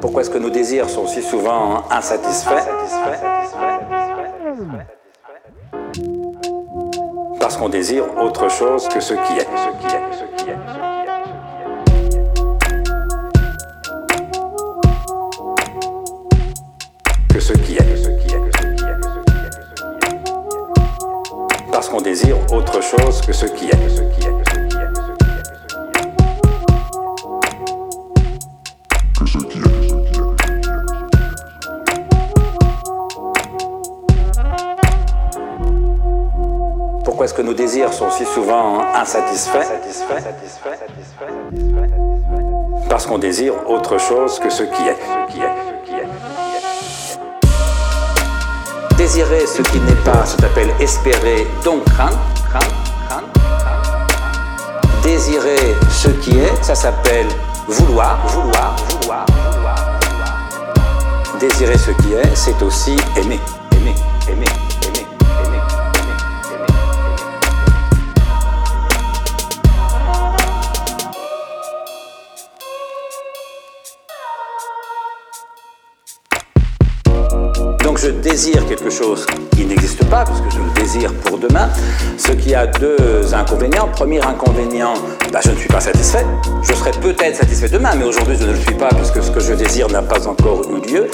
Pourquoi est-ce que nos désirs sont si souvent insatisfaits? Parce qu'on désire autre chose que ce qui est. Que ce qui est. Parce qu'on désire autre chose que ce qui est. Pourquoi est-ce que nos désirs sont si souvent insatisfaits? Parce qu'on désire autre chose que ce qui est. Désirer ce qui n'est pas, ça s'appelle espérer, donc craindre. Désirer ce qui est, ça s'appelle vouloir, vouloir, vouloir, vouloir. Désirer ce qui est, c'est aussi aimer, aimer, aimer. Je désire quelque chose qui n'existe pas, parce que je le désire pour demain, ce qui a deux inconvénients. Premier inconvénient, bah, je ne suis pas satisfait. Je serai peut-être satisfait demain, mais aujourd'hui je ne le suis pas, puisque ce que je désire n'a pas encore eu lieu.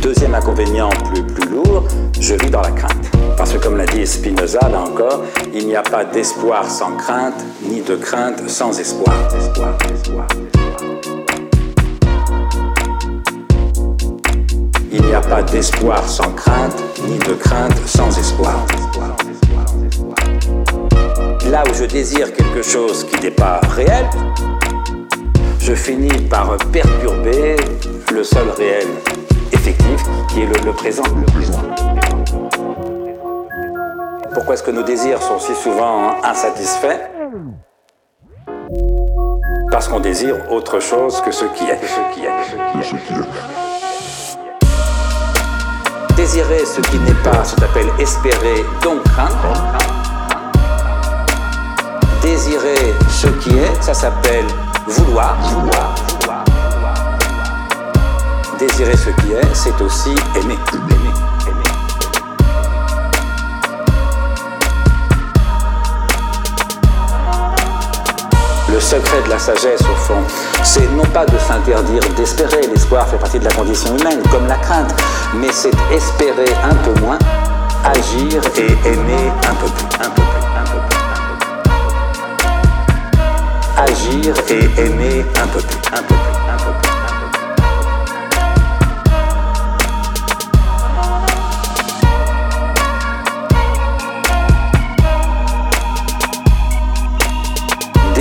Deuxième inconvénient plus, plus lourd, je vis dans la crainte. Parce que comme l'a dit Spinoza, là encore, il n'y a pas d'espoir sans crainte, ni de crainte sans espoir. D'espoir sans crainte, ni de crainte sans espoir. Là où je désire quelque chose qui n'est pas réel, je finis par perturber le seul réel effectif qui est le, le présent. Pourquoi est-ce que nos désirs sont si souvent insatisfaits? Parce qu'on désire autre chose que ce qui est. Ce qui est. Désirer ce qui n'est pas, ça s'appelle espérer, donc craindre. Désirer ce qui est, ça s'appelle vouloir, vouloir. Désirer ce qui est, c'est aussi aimer, la sagesse, au fond, c'est non pas de s'interdire d'espérer, l'espoir fait partie de la condition humaine, comme la crainte, mais c'est espérer un peu moins, agir et aimer un peu plus, un peu plus, un peu plus, un peu plus. Agir et aimer un peu plus, un peu plus, un peu plus.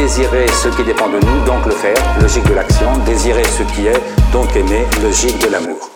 Désirer ce qui dépend de nous, donc le faire, logique de l'action. Désirer ce qui est, donc aimer, logique de l'amour.